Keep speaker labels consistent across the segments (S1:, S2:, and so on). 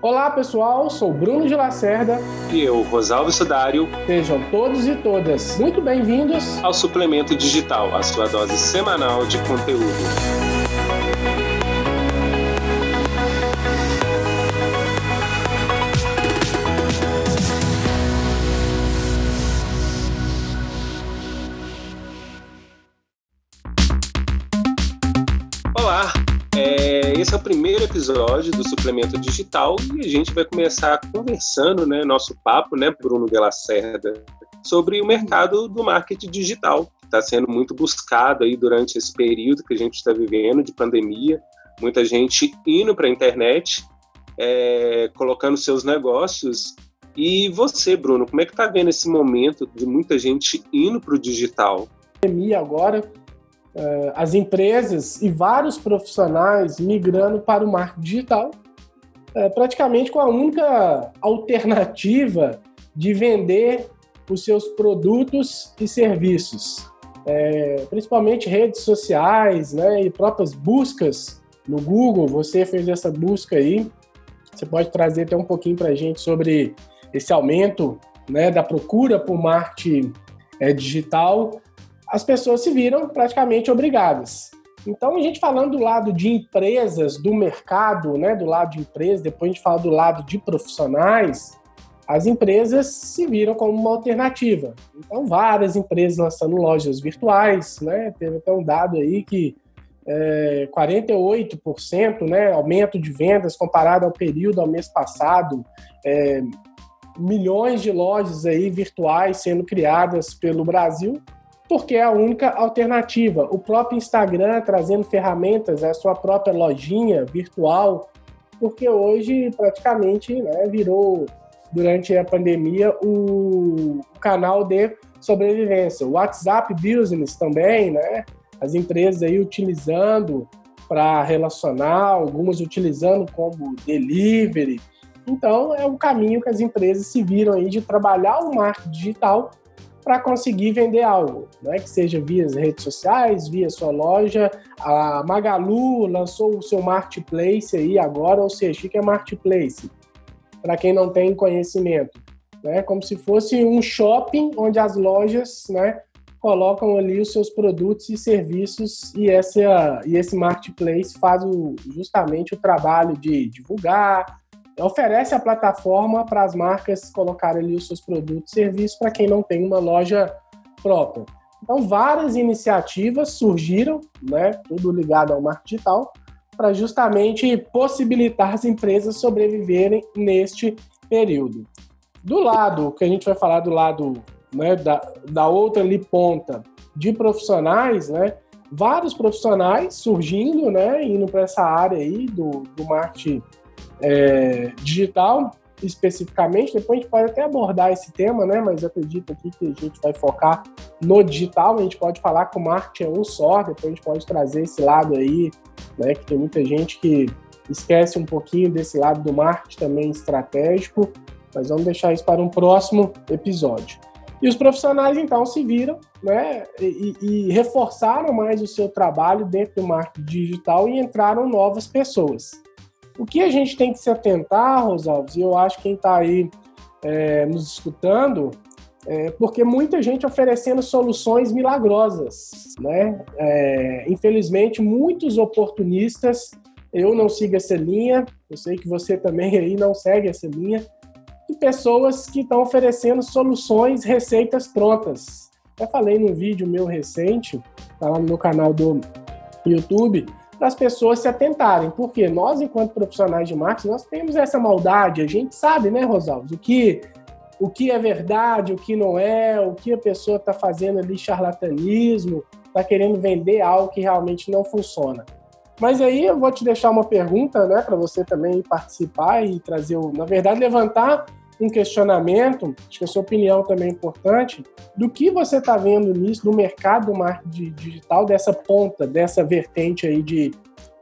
S1: Olá pessoal, sou Bruno de Lacerda.
S2: E eu, Rosalvo Sudário.
S1: Sejam todos e todas muito bem-vindos
S2: ao Suplemento Digital, a sua dose semanal de conteúdo. Episódio do Suplemento Digital e a gente vai começar conversando, né, nosso papo, né, Bruno de Lacerda, sobre o mercado do marketing digital, que está sendo muito buscado aí durante esse período que a gente está vivendo de pandemia, muita gente indo para a internet, é, colocando seus negócios. E você, Bruno, como é que está vendo esse momento de muita gente indo para o digital?
S1: Pandemia agora, as empresas e vários profissionais migrando para o marketing digital, uh, praticamente com a única alternativa de vender os seus produtos e serviços, é, principalmente redes sociais, né, e próprias buscas no Google. Você fez essa busca aí, você pode trazer até um pouquinho para a gente sobre esse aumento né, da procura por marketing é, digital as pessoas se viram praticamente obrigadas. Então, a gente falando do lado de empresas, do mercado, né, do lado de empresas, depois a gente fala do lado de profissionais, as empresas se viram como uma alternativa. Então, várias empresas lançando lojas virtuais, né, teve até um dado aí que é, 48% né, aumento de vendas comparado ao período ao mês passado, é, milhões de lojas aí virtuais sendo criadas pelo Brasil, porque é a única alternativa. O próprio Instagram trazendo ferramentas, a sua própria lojinha virtual, porque hoje praticamente né, virou, durante a pandemia, o canal de sobrevivência. O WhatsApp Business também, né? As empresas aí utilizando para relacionar, algumas utilizando como delivery. Então, é um caminho que as empresas se viram aí de trabalhar o marketing digital para conseguir vender algo, né? que seja via redes sociais, via sua loja. A Magalu lançou o seu marketplace aí agora, ou seja, o que é marketplace? Para quem não tem conhecimento, né? como se fosse um shopping onde as lojas né, colocam ali os seus produtos e serviços e, essa, e esse marketplace faz o, justamente o trabalho de divulgar, oferece a plataforma para as marcas colocarem ali os seus produtos e serviços para quem não tem uma loja própria. Então, várias iniciativas surgiram, né, tudo ligado ao marketing digital, para justamente possibilitar as empresas sobreviverem neste período. Do lado, que a gente vai falar do lado né, da, da outra ali ponta de profissionais, né, vários profissionais surgindo, né, indo para essa área aí do, do marketing é, digital especificamente, depois a gente pode até abordar esse tema, né? Mas acredito aqui que a gente vai focar no digital, a gente pode falar que o marketing é um só, depois a gente pode trazer esse lado aí, né? Que tem muita gente que esquece um pouquinho desse lado do marketing também estratégico, mas vamos deixar isso para um próximo episódio. E os profissionais então se viram, né? E, e reforçaram mais o seu trabalho dentro do marketing digital e entraram novas pessoas. O que a gente tem que se atentar, Rosalves, e eu acho que quem está aí é, nos escutando, é, porque muita gente oferecendo soluções milagrosas, né? É, infelizmente, muitos oportunistas, eu não sigo essa linha, eu sei que você também aí não segue essa linha, e pessoas que estão oferecendo soluções, receitas prontas. Já falei num vídeo meu recente, tá lá no meu canal do YouTube, para as pessoas se atentarem, porque nós, enquanto profissionais de marketing, nós temos essa maldade, a gente sabe, né, Rosalves, o que, o que é verdade, o que não é, o que a pessoa está fazendo ali, charlatanismo, está querendo vender algo que realmente não funciona. Mas aí eu vou te deixar uma pergunta, né, para você também participar e trazer, na verdade, levantar um questionamento, acho que a sua opinião também é importante, do que você está vendo nisso, no mercado do marketing digital, dessa ponta, dessa vertente aí de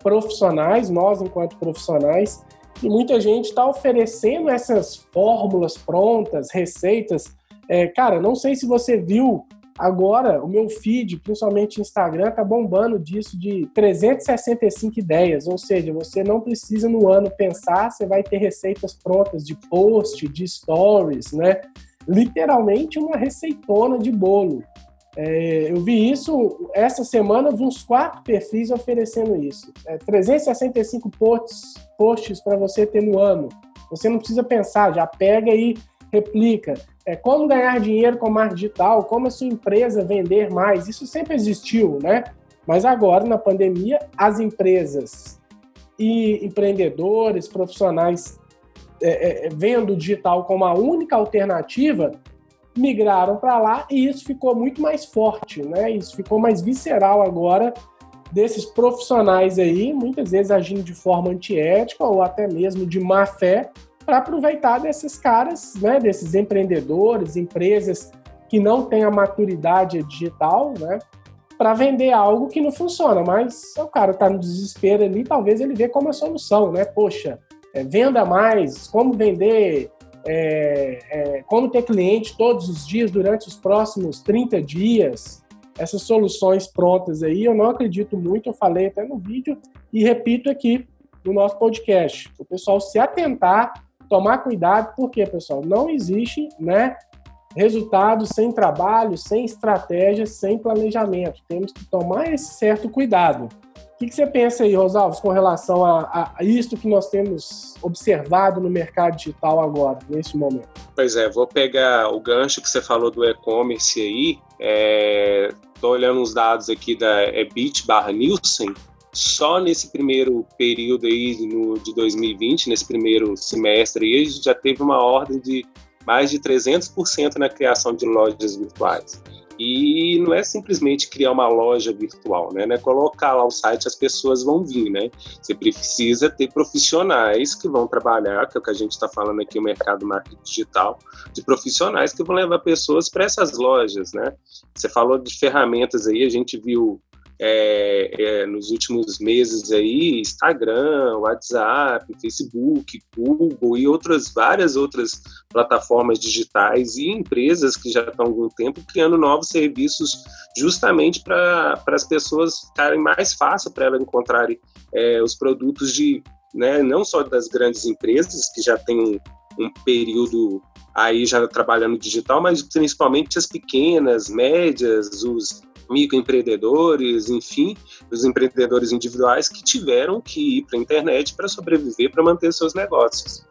S1: profissionais, nós enquanto profissionais, e muita gente está oferecendo essas fórmulas prontas, receitas. É, cara, não sei se você viu Agora, o meu feed, principalmente Instagram, tá bombando disso de 365 ideias, ou seja, você não precisa no ano pensar, você vai ter receitas prontas de post, de stories, né? Literalmente uma receitona de bolo. É, eu vi isso essa semana, vi uns quatro perfis oferecendo isso. É, 365 posts, posts para você ter no ano. Você não precisa pensar, já pega e replica é, como ganhar dinheiro com marketing digital, como a sua empresa vender mais. Isso sempre existiu, né? Mas agora, na pandemia, as empresas e empreendedores, profissionais, é, é, vendo o digital como a única alternativa, migraram para lá e isso ficou muito mais forte, né? Isso ficou mais visceral agora desses profissionais aí, muitas vezes agindo de forma antiética ou até mesmo de má fé, para aproveitar desses caras, né, desses empreendedores, empresas que não têm a maturidade digital, né, para vender algo que não funciona. Mas o cara está no desespero ali, talvez ele vê como a solução, né? Poxa, é, venda mais, como vender, é, é, como ter cliente todos os dias durante os próximos 30 dias. Essas soluções prontas aí, eu não acredito muito, eu falei até no vídeo e repito aqui no nosso podcast. O pessoal se atentar tomar cuidado, porque, pessoal, não existe, né, resultado sem trabalho, sem estratégia, sem planejamento. Temos que tomar esse certo cuidado. O que, que você pensa aí, Rosalves, com relação a, a, isto que nós temos observado no mercado digital agora, nesse momento?
S2: Pois é, vou pegar o gancho que você falou do e-commerce aí. Estou é, olhando os dados aqui da Ebit barra Nielsen só nesse primeiro período aí no, de 2020, nesse primeiro semestre, aí, a gente já teve uma ordem de mais de 300% na criação de lojas virtuais. E não é simplesmente criar uma loja virtual, né? É colocar lá o site as pessoas vão vir, né? Você precisa ter profissionais que vão trabalhar, que é o que a gente está falando aqui, o mercado marketing digital, de profissionais que vão levar pessoas para essas lojas, né? Você falou de ferramentas aí, a gente viu é, é, nos últimos meses aí, Instagram, WhatsApp, Facebook, Google e outras várias outras plataformas digitais e empresas que já estão há algum tempo criando novos serviços justamente para as pessoas ficarem mais fácil para elas encontrarem é, os produtos de né, não só das grandes empresas que já têm um, um período aí já trabalhando digital, mas principalmente as pequenas, médias, os microempreendedores, enfim, os empreendedores individuais que tiveram que ir para a internet para sobreviver, para manter seus negócios.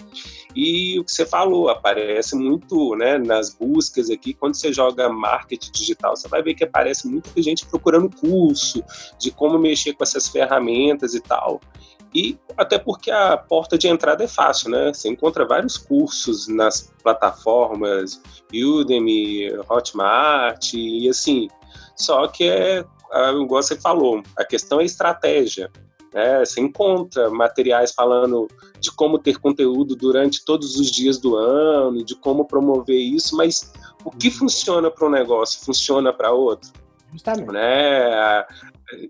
S2: E o que você falou, aparece muito né, nas buscas aqui, quando você joga marketing digital, você vai ver que aparece muita gente procurando curso de como mexer com essas ferramentas e tal. E até porque a porta de entrada é fácil, né? Você encontra vários cursos nas plataformas Udemy, Hotmart, e assim, só que é, igual você falou, a questão é estratégia. Né? Você encontra materiais falando de como ter conteúdo durante todos os dias do ano, de como promover isso, mas o que funciona para um negócio funciona para outro. Justamente. Né? A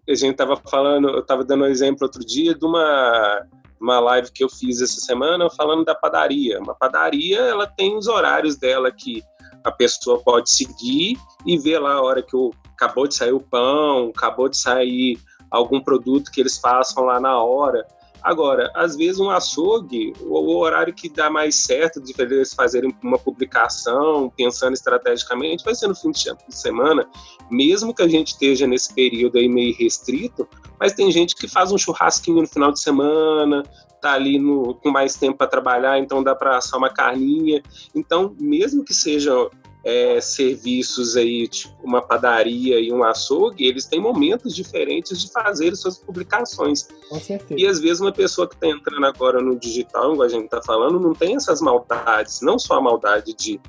S2: gente estava falando, eu estava dando um exemplo outro dia de uma, uma live que eu fiz essa semana falando da padaria. Uma padaria, ela tem os horários dela que a pessoa pode seguir e ver lá a hora que o acabou de sair o pão, acabou de sair algum produto que eles façam lá na hora. Agora, às vezes um açougue, o horário que dá mais certo de eles fazerem uma publicação, pensando estrategicamente, vai ser no fim de semana, mesmo que a gente esteja nesse período aí meio restrito, mas tem gente que faz um churrasquinho no final de semana, tá ali no, com mais tempo para trabalhar, então dá para assar uma carninha. Então, mesmo que seja é, serviços aí, tipo uma padaria e um açougue, eles têm momentos diferentes de fazer suas publicações.
S1: Com certeza.
S2: E às vezes uma pessoa que está entrando agora no digital, como a gente está falando, não tem essas maldades, não só a maldade de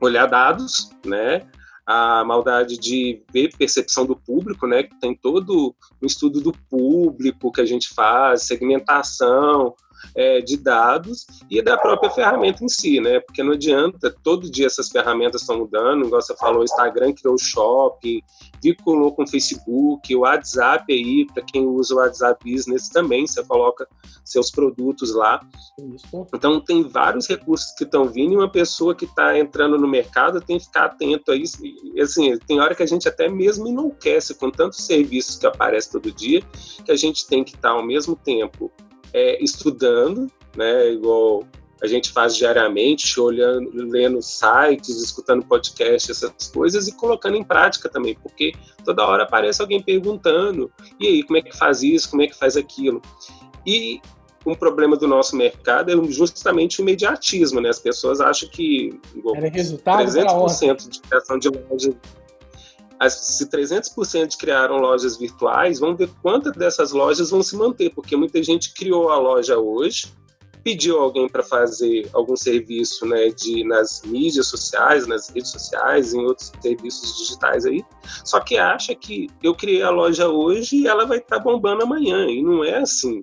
S2: olhar dados, né? a maldade de ver percepção do público, né? Que tem todo um estudo do público que a gente faz, segmentação, é, de dados e da própria ferramenta em si, né? Porque não adianta, todo dia essas ferramentas estão mudando, igual você falou, o Instagram criou o shopping, vinculou com o Facebook, o WhatsApp aí, para quem usa o WhatsApp Business também, você coloca seus produtos lá. Então tem vários recursos que estão vindo e uma pessoa que está entrando no mercado tem que ficar atento a isso. E, assim, tem hora que a gente até mesmo enlouquece com tantos serviços que aparecem todo dia, que a gente tem que estar tá, ao mesmo tempo é, estudando, né, igual a gente faz diariamente, olhando, lendo sites, escutando podcasts, essas coisas, e colocando em prática também, porque toda hora aparece alguém perguntando, e aí, como é que faz isso, como é que faz aquilo? E um problema do nosso mercado é justamente o imediatismo, né? As pessoas acham que igual,
S1: Era resultado
S2: 300% de criação de lojas se 300% criaram lojas virtuais, vamos ver quantas dessas lojas vão se manter, porque muita gente criou a loja hoje, pediu alguém para fazer algum serviço né, de, nas mídias sociais, nas redes sociais, em outros serviços digitais aí, só que acha que eu criei a loja hoje e ela vai estar tá bombando amanhã, e não é assim.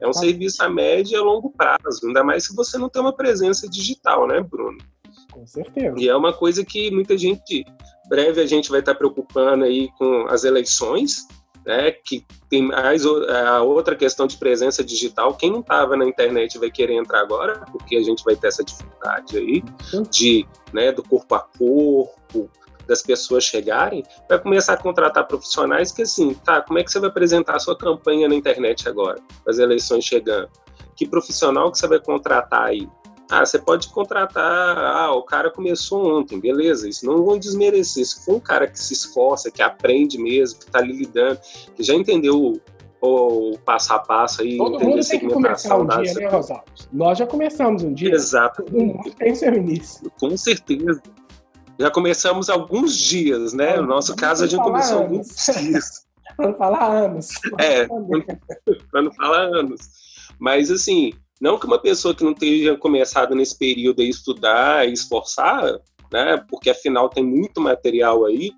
S2: É um ah. serviço a médio e a longo prazo, ainda mais se você não tem uma presença digital, né, Bruno?
S1: Com certeza.
S2: E é uma coisa que muita gente breve a gente vai estar preocupando aí com as eleições, né, que tem mais a outra questão de presença digital. Quem não estava na internet vai querer entrar agora, porque a gente vai ter essa dificuldade aí de, né, do corpo a corpo, das pessoas chegarem, vai começar a contratar profissionais que assim, tá, como é que você vai apresentar a sua campanha na internet agora, as eleições chegando? Que profissional que você vai contratar aí? Ah, você pode contratar, ah, o cara começou ontem, beleza, isso não vão desmerecer. Se for um cara que se esforça, que aprende mesmo, que está ali lidando, que já entendeu o, o passo a passo aí,
S1: Todo mundo tem que começar um dia, né, Rosalvo? Nós já começamos um dia.
S2: Exato. Todo mundo
S1: tem seu início.
S2: Com certeza. Já começamos alguns dias, né? No nosso caso, a gente começou anos. alguns dias.
S1: para não falar anos.
S2: É, para não falar anos. Mas, assim, não que uma pessoa que não tenha começado nesse período a estudar e esforçar, né, porque afinal tem muito material aí,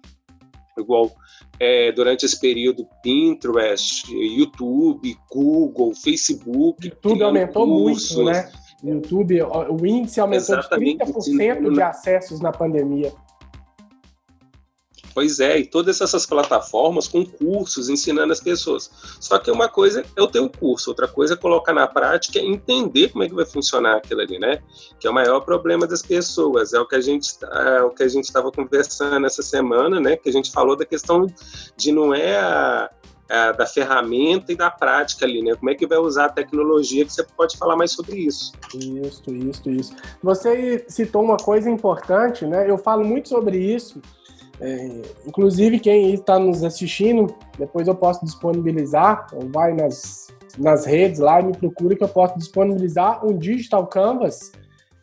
S2: igual é, durante esse período Pinterest, YouTube, Google, Facebook.
S1: YouTube aumentou cursos. muito, né? YouTube, o índice aumentou Exatamente. de 30% de acessos na pandemia.
S2: Pois é, e todas essas plataformas com cursos ensinando as pessoas. Só que uma coisa é o teu curso, outra coisa é colocar na prática e entender como é que vai funcionar aquilo ali, né? Que é o maior problema das pessoas. É o que a gente é o que a gente estava conversando essa semana, né? Que a gente falou da questão de não é a, a, da ferramenta e da prática ali, né? Como é que vai usar a tecnologia? Que você pode falar mais sobre isso.
S1: Isso, isso, isso. Você citou uma coisa importante, né? Eu falo muito sobre isso é, inclusive, quem está nos assistindo, depois eu posso disponibilizar, vai nas, nas redes lá e me procura que eu posso disponibilizar um Digital Canvas,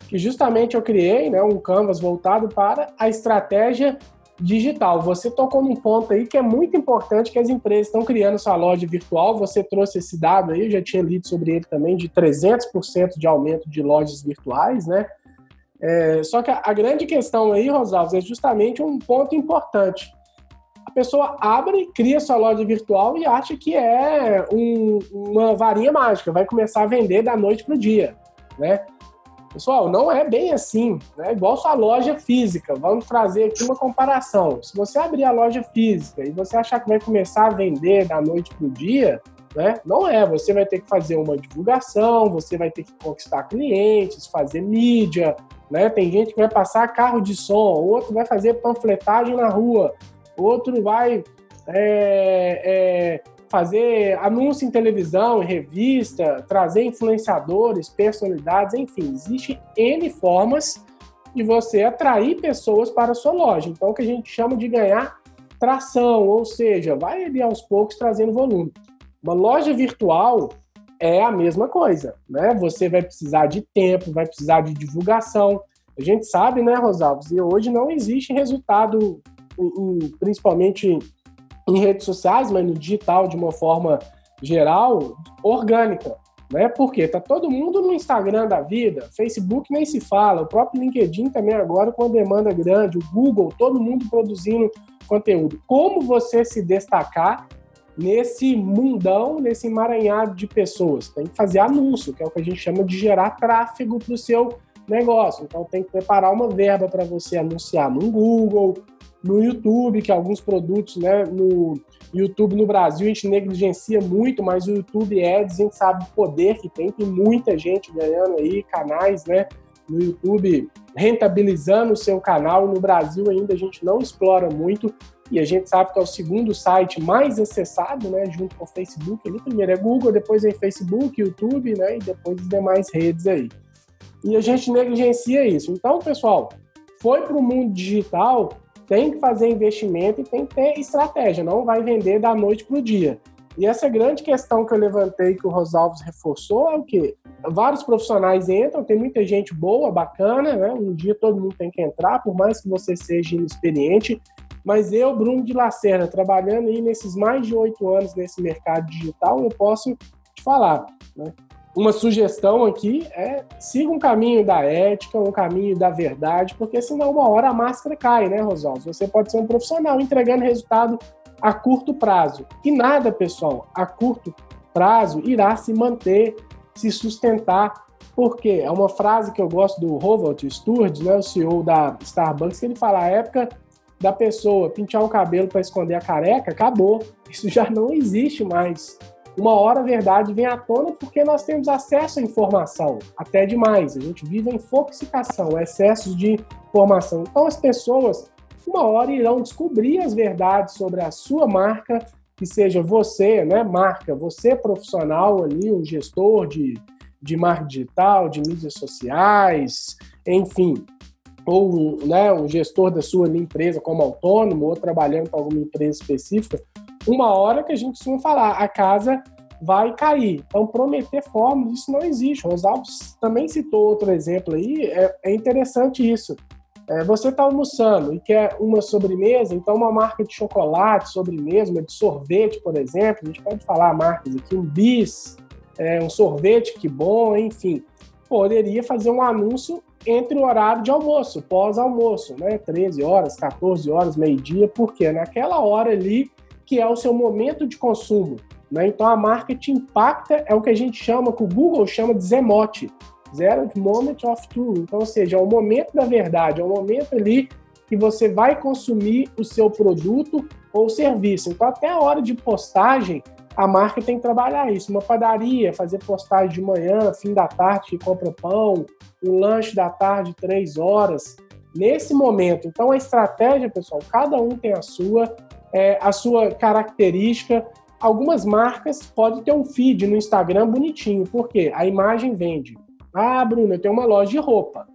S1: que justamente eu criei, né, um Canvas voltado para a estratégia digital. Você tocou num ponto aí que é muito importante que as empresas estão criando sua loja virtual. Você trouxe esse dado aí, eu já tinha lido sobre ele também, de 300% de aumento de lojas virtuais, né? É, só que a, a, grande questão aí, Rosalves, é justamente um ponto importante. A pessoa abre, cria sua loja virtual e acha que é um, uma varinha mágica, vai começar a vender da noite para o dia, né? Pessoal, não é bem assim, né? Igual sua loja física. Vamos trazer aqui uma comparação. Se você abrir a loja física e você achar que vai começar a vender da noite para o dia, né? Não é. Você vai ter que fazer uma divulgação, você vai ter que conquistar clientes, fazer mídia, né? Tem gente que vai passar carro de som, outro vai fazer panfletagem na rua, outro vai é, é, fazer anúncio em televisão, em revista, trazer influenciadores, personalidades, enfim, existe N formas de você atrair pessoas para a sua loja. Então, o que a gente chama de ganhar tração, ou seja, vai ali aos poucos trazendo volume. Uma loja virtual, é a mesma coisa, né? Você vai precisar de tempo, vai precisar de divulgação. A gente sabe, né, Rosalves, e hoje não existe resultado, em, principalmente em redes sociais, mas no digital de uma forma geral, orgânica, né? Porque tá todo mundo no Instagram da vida, Facebook nem se fala, o próprio LinkedIn também agora com a demanda grande, o Google, todo mundo produzindo conteúdo. Como você se destacar nesse mundão, nesse emaranhado de pessoas. Tem que fazer anúncio, que é o que a gente chama de gerar tráfego para o seu negócio. Então tem que preparar uma verba para você anunciar no Google, no YouTube, que alguns produtos, né, no YouTube no Brasil a gente negligencia muito, mas o YouTube Ads a gente sabe o poder que tem, tem muita gente ganhando aí, canais, né, no YouTube rentabilizando o seu canal. No Brasil ainda a gente não explora muito e a gente sabe que é o segundo site mais acessado, né, junto com o Facebook. Ele primeiro é Google, depois é Facebook, YouTube, né, e depois as demais redes aí. E a gente negligencia isso. Então, pessoal, foi para o mundo digital, tem que fazer investimento e tem que ter estratégia, não vai vender da noite para o dia. E essa grande questão que eu levantei, que o Rosalves reforçou, é o quê? Vários profissionais entram, tem muita gente boa, bacana, né? Um dia todo mundo tem que entrar, por mais que você seja inexperiente. Mas eu, Bruno de Lacerda, trabalhando aí nesses mais de oito anos nesse mercado digital, eu posso te falar, né? uma sugestão aqui é siga um caminho da ética, um caminho da verdade, porque senão uma hora a máscara cai, né, Rosalvo? Você pode ser um profissional entregando resultado a curto prazo. E nada, pessoal, a curto prazo irá se manter, se sustentar. Porque é uma frase que eu gosto do Howard Sturges, né, o CEO da Starbucks, que ele fala: a época da pessoa pintar o cabelo para esconder a careca acabou. Isso já não existe mais uma hora a verdade vem à tona porque nós temos acesso à informação, até demais. A gente vive em infoxicação, excesso de informação. Então as pessoas, uma hora, irão descobrir as verdades sobre a sua marca, que seja você, né, marca, você profissional ali, um gestor de, de marca digital, de mídias sociais, enfim, ou né, um gestor da sua empresa como autônomo ou trabalhando para alguma empresa específica, uma hora que a gente costuma falar, a casa vai cair. Então, prometer fórmulas, isso não existe. O Rosalves também citou outro exemplo aí, é, é interessante isso. É, você está almoçando e quer uma sobremesa, então uma marca de chocolate, sobremesa, de sorvete, por exemplo, a gente pode falar marcas aqui, um bis, é, um sorvete que bom, enfim, poderia fazer um anúncio entre o horário de almoço, pós-almoço, né? 13 horas, 14 horas, meio-dia, porque naquela hora ali que é o seu momento de consumo. Né? Então a marca te impacta, é o que a gente chama, que o Google chama de Zemote, Zero Moment of Truth. Então, ou seja, é o momento da verdade, é o momento ali que você vai consumir o seu produto ou serviço. Então, até a hora de postagem, a marca tem que trabalhar isso. Uma padaria, fazer postagem de manhã, fim da tarde, que compra pão, um lanche da tarde, três horas. Nesse momento. Então, a estratégia, pessoal, cada um tem a sua é, a sua característica. Algumas marcas podem ter um feed no Instagram bonitinho, porque a imagem vende. Ah, Bruno, eu tenho uma loja de roupa,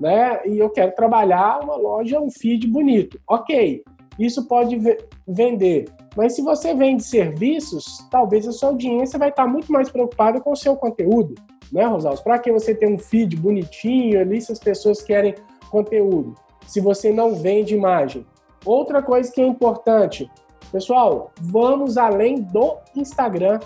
S1: né? E eu quero trabalhar uma loja, um feed bonito. Ok, isso pode vender. Mas se você vende serviços, talvez a sua audiência vai estar muito mais preocupada com o seu conteúdo, né, Rosalves? Para que você tenha um feed bonitinho ali se as pessoas querem conteúdo? Se você não vende imagem. Outra coisa que é importante, pessoal, vamos além do Instagram.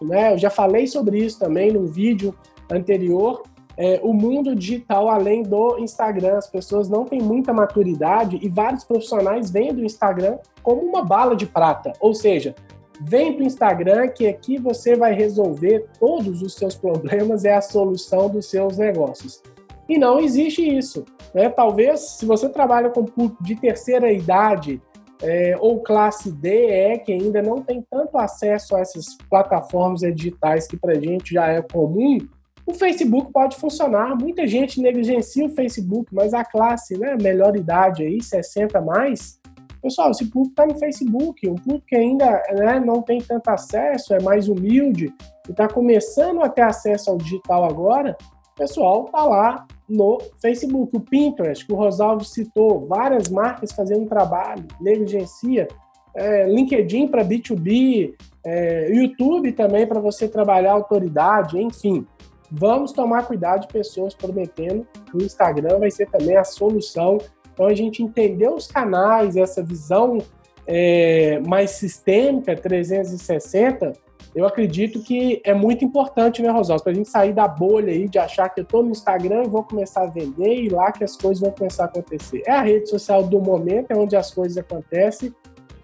S1: Né? Eu já falei sobre isso também no vídeo anterior. É, o mundo digital além do Instagram, as pessoas não têm muita maturidade e vários profissionais vêm do Instagram como uma bala de prata. Ou seja, vem para o Instagram que aqui você vai resolver todos os seus problemas, é a solução dos seus negócios. E não existe isso. Né? Talvez, se você trabalha com público de terceira idade é, ou classe D, é que ainda não tem tanto acesso a essas plataformas digitais que para a gente já é comum, o Facebook pode funcionar. Muita gente negligencia o Facebook, mas a classe, né, melhor idade aí, 60 mais, pessoal, esse público está no Facebook, um público que ainda né, não tem tanto acesso, é mais humilde e está começando a ter acesso ao digital agora, pessoal está lá no Facebook. O Pinterest, que o Rosalvo citou, várias marcas fazendo trabalho, negligencia. É, LinkedIn para B2B, é, YouTube também para você trabalhar autoridade, enfim. Vamos tomar cuidado de pessoas prometendo que o Instagram vai ser também a solução. Então a gente entendeu os canais, essa visão é, mais sistêmica, 360, eu acredito que é muito importante, né, Rosalvo, para a gente sair da bolha aí de achar que eu estou no Instagram e vou começar a vender e lá que as coisas vão começar a acontecer. É a rede social do momento, é onde as coisas acontecem,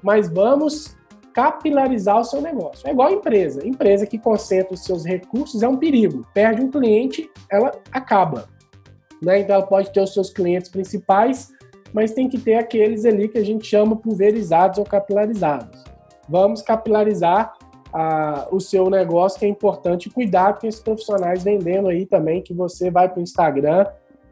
S1: mas vamos capilarizar o seu negócio. É igual a empresa. Empresa que concentra os seus recursos é um perigo. Perde um cliente, ela acaba. Né? Então ela pode ter os seus clientes principais, mas tem que ter aqueles ali que a gente chama pulverizados ou capilarizados. Vamos capilarizar a, o seu negócio, que é importante. Cuidado com esses profissionais vendendo aí também, que você vai para o Instagram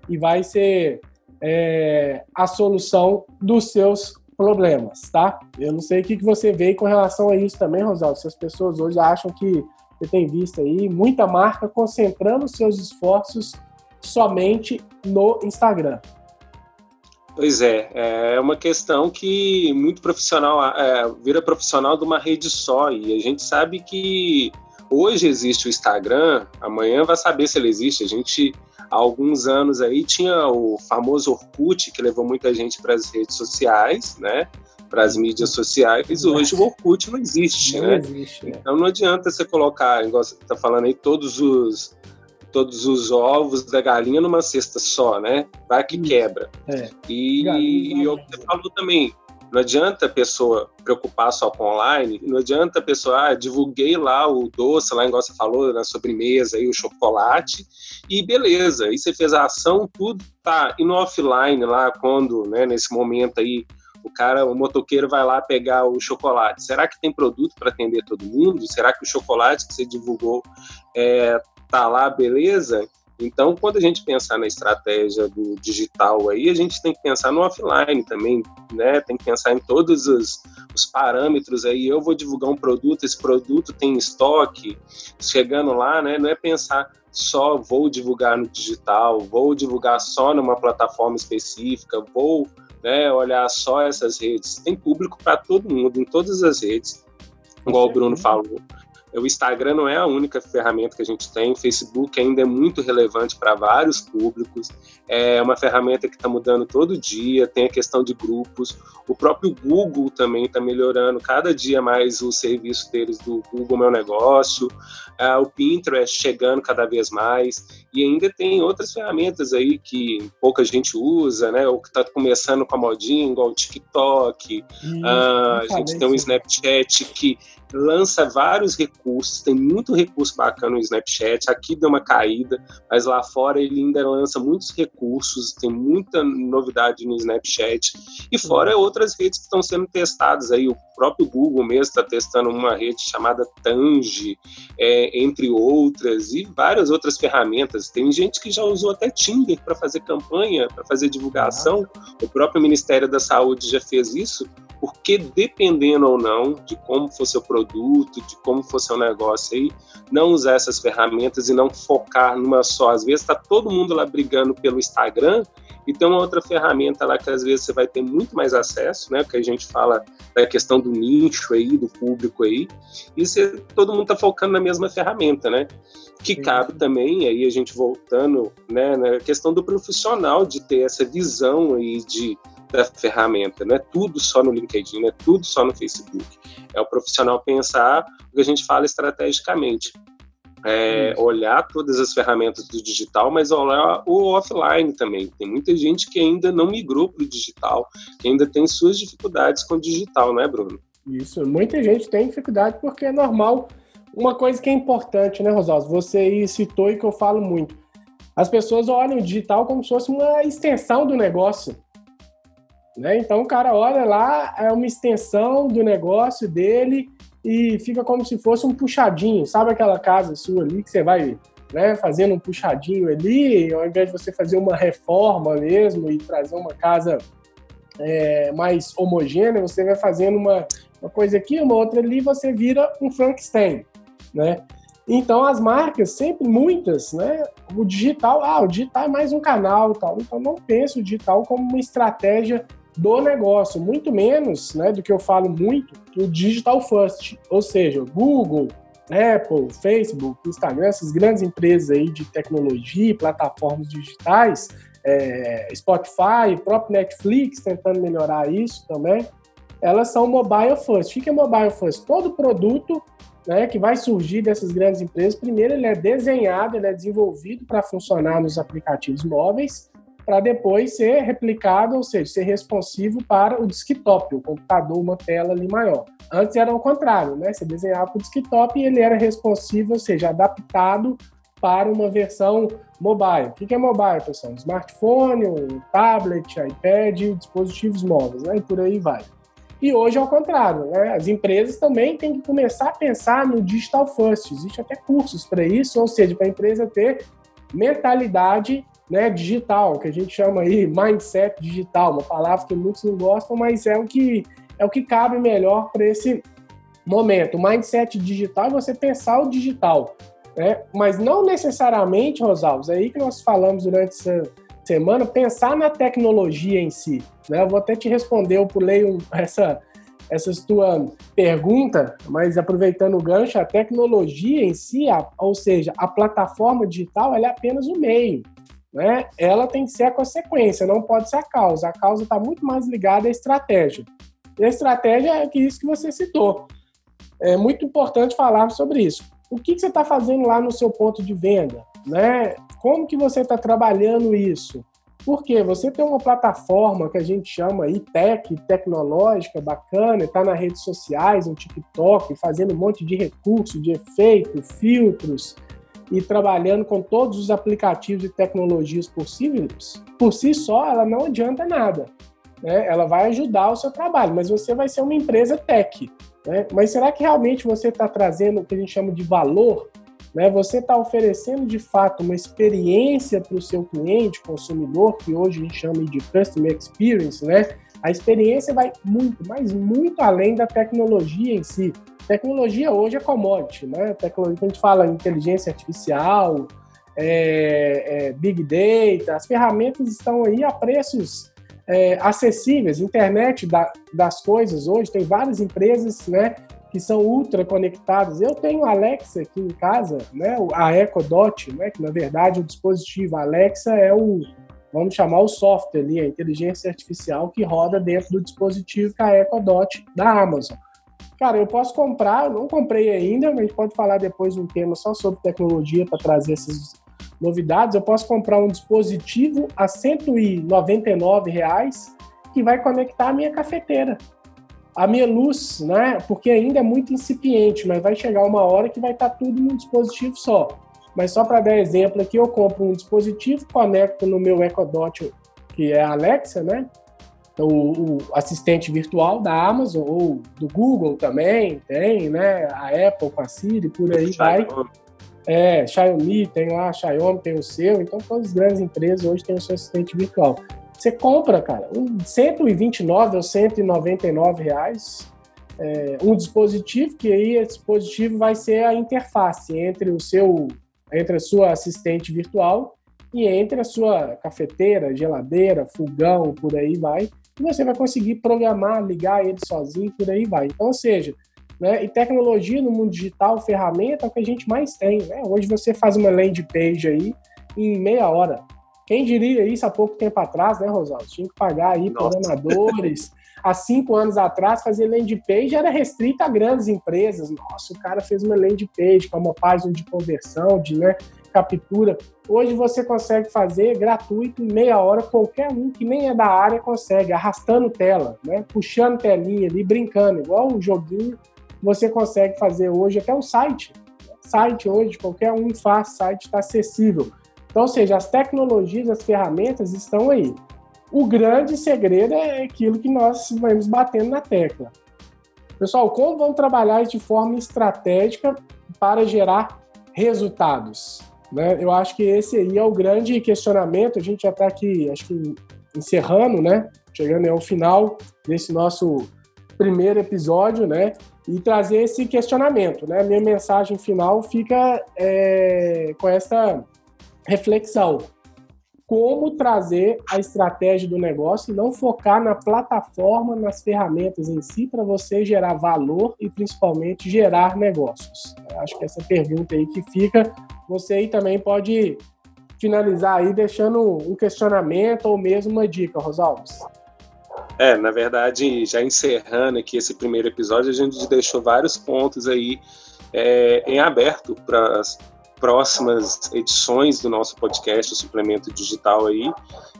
S1: e vai ser é, a solução dos seus problemas, tá? Eu não sei o que, que você vê com relação a isso também, Rosaldo. Se as pessoas hoje acham que você tem visto aí muita marca concentrando seus esforços somente no Instagram.
S2: Pois é, é uma questão que muito profissional é, vira profissional de uma rede só e a gente sabe que hoje existe o Instagram, amanhã vai saber se ele existe. A gente há alguns anos aí tinha o famoso Orkut que levou muita gente para as redes sociais, né? Para as mídias sociais. Hoje o Orkut não existe, não né? Existe, é. Então não adianta você colocar, igual você está falando aí, todos os todos os ovos da galinha numa cesta só, né? Vai que quebra. É. E, e o que você falou também, não adianta a pessoa preocupar só com online, não adianta a pessoa, ah, divulguei lá o doce, lá igual você falou, na sobremesa, aí, o chocolate, e beleza, aí você fez a ação, tudo tá. E no offline, lá, quando, né, nesse momento aí, o cara, o motoqueiro vai lá pegar o chocolate. Será que tem produto para atender todo mundo? Será que o chocolate que você divulgou é, tá lá, beleza? Então, quando a gente pensar na estratégia do digital aí, a gente tem que pensar no offline também, né? Tem que pensar em todos os, os parâmetros aí. Eu vou divulgar um produto, esse produto tem estoque, chegando lá, né? Não é pensar só vou divulgar no digital, vou divulgar só numa plataforma específica, vou né, olhar só essas redes. Tem público para todo mundo, em todas as redes, igual o Bruno falou. O Instagram não é a única ferramenta que a gente tem, o Facebook ainda é muito relevante para vários públicos, é uma ferramenta que está mudando todo dia, tem a questão de grupos, o próprio Google também está melhorando cada dia mais o serviço deles do Google Meu Negócio, é, o Pinterest chegando cada vez mais, e ainda tem outras ferramentas aí que pouca gente usa, né, ou que está começando com a modinha, igual o TikTok, hum, uh, a gente tem o Snapchat que lança vários recursos, tem muito recurso bacana no Snapchat, aqui deu uma caída, mas lá fora ele ainda lança muitos recursos, tem muita novidade no Snapchat, e fora outras redes que estão sendo testadas aí, o próprio Google mesmo está testando uma rede chamada Tange, é, entre outras, e várias outras ferramentas, tem gente que já usou até Tinder para fazer campanha, para fazer divulgação, o próprio Ministério da Saúde já fez isso, porque dependendo ou não de como for seu produto, de como for seu negócio aí, não usar essas ferramentas e não focar numa só. Às vezes está todo mundo lá brigando pelo Instagram e tem uma outra ferramenta lá que às vezes você vai ter muito mais acesso, né? Que a gente fala da questão do nicho aí, do público aí, e você, todo mundo está focando na mesma ferramenta, né? Que cabe também, aí a gente voltando, né, na questão do profissional de ter essa visão aí de da ferramenta, não é tudo só no LinkedIn, não é tudo só no Facebook. É o profissional pensar o que a gente fala estrategicamente. É, olhar todas as ferramentas do digital, mas olhar o offline também. Tem muita gente que ainda não migrou para o digital, que ainda tem suas dificuldades com o digital, não é, Bruno?
S1: Isso, muita gente tem dificuldade porque é normal. Uma coisa que é importante, né, Rosalvo? Você citou e que eu falo muito. As pessoas olham o digital como se fosse uma extensão do negócio. Né? Então o cara olha lá, é uma extensão do negócio dele e fica como se fosse um puxadinho. Sabe aquela casa sua ali que você vai né, fazendo um puxadinho ali, ao invés de você fazer uma reforma mesmo e trazer uma casa é, mais homogênea, você vai fazendo uma, uma coisa aqui, uma outra ali, você vira um Frankenstein, né? Então as marcas sempre muitas, né? O digital, ah, o digital é mais um canal, tal. Então não pense o digital como uma estratégia do negócio, muito menos, né, do que eu falo muito, o digital first, ou seja, Google, Apple, Facebook, Instagram, essas grandes empresas aí de tecnologia, plataformas digitais, é, Spotify, próprio Netflix tentando melhorar isso também, elas são mobile first. O que é mobile first? Todo produto né, que vai surgir dessas grandes empresas, primeiro ele é desenhado, ele é desenvolvido para funcionar nos aplicativos móveis, para depois ser replicado, ou seja, ser responsivo para o desktop, o computador, uma tela ali maior. Antes era o contrário, né? Você desenhava para o desktop e ele era responsivo, ou seja, adaptado para uma versão mobile. O que é mobile, pessoal? Smartphone, um tablet, iPad, dispositivos móveis, né? E por aí vai. E hoje é o contrário, né? As empresas também têm que começar a pensar no digital first. Existe até cursos para isso, ou seja, para a empresa ter mentalidade né, digital, que a gente chama aí mindset digital, uma palavra que muitos não gostam, mas é o que é o que cabe melhor para esse momento. O mindset digital é você pensar o digital, né? Mas não necessariamente, Rosalves, é aí que nós falamos durante essa semana, pensar na tecnologia em si. Né? Eu vou até te responder, eu pulei um, essa, essa tua pergunta, mas aproveitando o gancho, a tecnologia em si, a, ou seja, a plataforma digital, ela é apenas o meio. Né? Ela tem que ser a consequência, não pode ser a causa. A causa está muito mais ligada à estratégia. E a estratégia é isso que você citou. É muito importante falar sobre isso. O que, que você está fazendo lá no seu ponto de venda? Né? Como que você está trabalhando isso? Porque você tem uma plataforma que a gente chama aí tech, tecnológica, bacana, está nas redes sociais, no TikTok, fazendo um monte de recurso, de efeito, filtros, e trabalhando com todos os aplicativos e tecnologias possíveis, por si só, ela não adianta nada. Né? Ela vai ajudar o seu trabalho, mas você vai ser uma empresa tech. Né? Mas será que realmente você está trazendo o que a gente chama de valor né? Você está oferecendo de fato uma experiência para o seu cliente, consumidor, que hoje a gente chama de Customer Experience, né? A experiência vai muito, mas muito além da tecnologia em si. Tecnologia hoje é commodity, né? Tecnologia, quando a gente fala inteligência artificial, é, é, big data, as ferramentas estão aí a preços é, acessíveis. Internet da, das coisas hoje tem várias empresas, né? que são ultra conectadas. Eu tenho Alexa aqui em casa, né? A Echo Dot, né? Que na verdade o dispositivo a Alexa é o, vamos chamar o software ali, a inteligência artificial que roda dentro do dispositivo que é a Echo Dot da Amazon. Cara, eu posso comprar, não comprei ainda, mas a gente pode falar depois um tema só sobre tecnologia para trazer essas novidades. Eu posso comprar um dispositivo a 199 reais que vai conectar a minha cafeteira a minha luz, né? Porque ainda é muito incipiente, mas vai chegar uma hora que vai estar tudo num dispositivo só. Mas só para dar exemplo aqui, eu compro um dispositivo, conecto no meu Echo Dot, que é a Alexa, né? O, o, assistente virtual da Amazon ou do Google também tem, né? A Apple com a Siri, por aí vai. É, Xiaomi tem lá, Xiaomi tem o seu, então todas as grandes empresas hoje têm o seu assistente virtual. Você compra, cara, um 129 ou 199 reais é, um dispositivo, que aí esse dispositivo vai ser a interface entre o seu, entre a sua assistente virtual e entre a sua cafeteira, geladeira, fogão, por aí vai. E você vai conseguir programar, ligar ele sozinho, por aí vai. Então, ou seja, né, e tecnologia no mundo digital, ferramenta é o que a gente mais tem. Né? Hoje você faz uma landing page aí em meia hora. Quem diria isso há pouco tempo atrás, né, Rosaldo? Tinha que pagar aí Nossa. programadores. há cinco anos atrás, fazer landing page era restrito a grandes empresas. Nossa, o cara fez uma landing page com uma página de conversão, de né, captura. Hoje você consegue fazer gratuito, em meia hora, qualquer um que nem é da área consegue, arrastando tela, né, puxando telinha ali, brincando, igual um joguinho. Você consegue fazer hoje até um site. Site hoje, qualquer um faz, site está acessível. Então, ou seja, as tecnologias, as ferramentas estão aí. O grande segredo é aquilo que nós vamos batendo na tecla. Pessoal, como vamos trabalhar de forma estratégica para gerar resultados? Né? Eu acho que esse aí é o grande questionamento. A gente já está aqui, acho que encerrando, né? Chegando ao final desse nosso primeiro episódio, né? E trazer esse questionamento, né? Minha mensagem final fica é, com essa reflexão. Como trazer a estratégia do negócio e não focar na plataforma, nas ferramentas em si, para você gerar valor e principalmente gerar negócios? Acho que essa pergunta aí que fica, você aí também pode finalizar aí deixando um questionamento ou mesmo uma dica, Rosalves.
S2: É, na verdade, já encerrando aqui esse primeiro episódio, a gente deixou vários pontos aí é, em aberto para próximas edições do nosso podcast, o Suplemento Digital aí,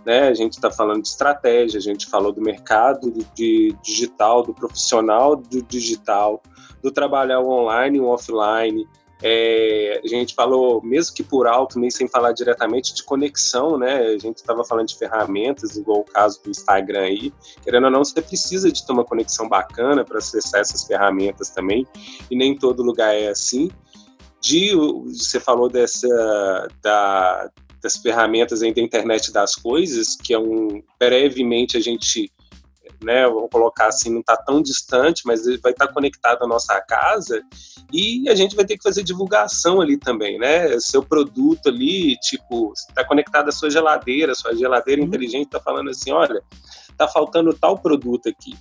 S2: né? A gente está falando de estratégia, a gente falou do mercado de digital, do profissional do digital, do trabalhar online e offline. É, a gente falou, mesmo que por alto, nem sem falar diretamente de conexão, né? A gente estava falando de ferramentas, igual o caso do Instagram aí. Querendo ou não, você precisa de ter uma conexão bacana para acessar essas ferramentas também, e nem todo lugar é assim. De, você falou dessa da, das ferramentas aí da internet das coisas, que é um brevemente a gente né, vamos colocar assim, não está tão distante, mas vai estar tá conectado à nossa casa e a gente vai ter que fazer divulgação ali também, né? Seu produto ali, tipo, está conectado à sua geladeira, sua geladeira uhum. inteligente está falando assim, olha, está faltando tal produto aqui,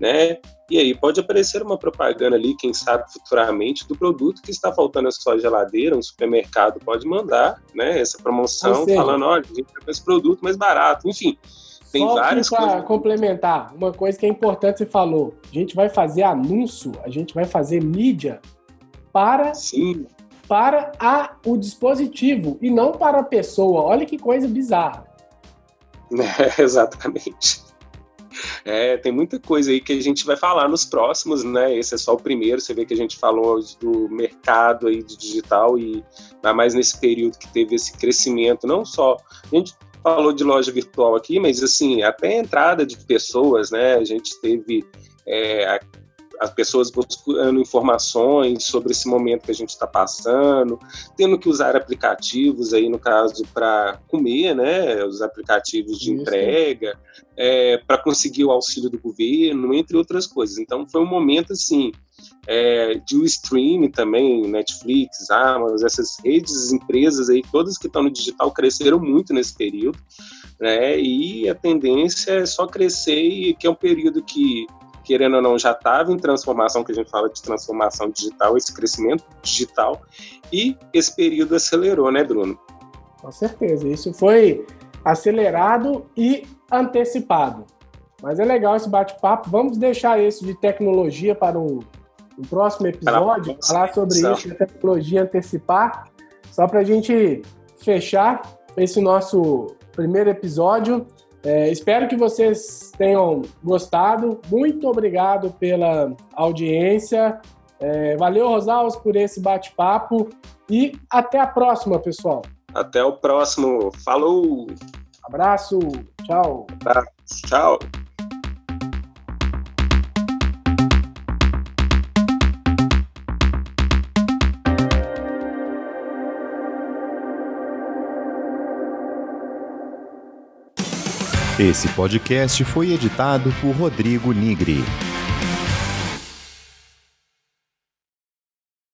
S2: né? E aí pode aparecer uma propaganda ali, quem sabe futuramente, do produto que está faltando na sua geladeira, um supermercado pode mandar, né? Essa promoção seja, falando, olha, a gente tem esse produto mais barato, enfim. Tem Só várias
S1: para complementar, uma coisa que é importante você falou, a gente vai fazer anúncio, a gente vai fazer mídia para
S2: Sim.
S1: para a, o dispositivo e não para a pessoa. Olha que coisa bizarra.
S2: É, exatamente. É, tem muita coisa aí que a gente vai falar nos próximos, né? Esse é só o primeiro. Você vê que a gente falou do mercado aí de digital e mais nesse período que teve esse crescimento, não só a gente falou de loja virtual aqui, mas assim, até a entrada de pessoas, né? A gente teve é, as pessoas buscando informações sobre esse momento que a gente está passando, tendo que usar aplicativos aí no caso para comer, né? Os aplicativos de Isso. entrega, é, para conseguir o auxílio do governo, entre outras coisas. Então foi um momento assim é, de o streaming também, Netflix, Amazon, essas redes, empresas aí, todas que estão no digital cresceram muito nesse período, né? E a tendência é só crescer e que é um período que querendo ou não já estava em transformação, que a gente fala de transformação digital, esse crescimento digital, e esse período acelerou, né, Bruno?
S1: Com certeza, isso foi acelerado e antecipado. Mas é legal esse bate-papo. Vamos deixar esse de tecnologia para um no próximo episódio, falar sobre isso, a tecnologia antecipar, só para a gente fechar esse nosso primeiro episódio. É, espero que vocês tenham gostado. Muito obrigado pela audiência. É, valeu, Rosaus, por esse bate-papo. E até a próxima, pessoal.
S2: Até o próximo. Falou!
S1: Abraço. Tchau.
S2: Abraço. Tchau.
S3: Esse podcast foi editado por Rodrigo Nigri.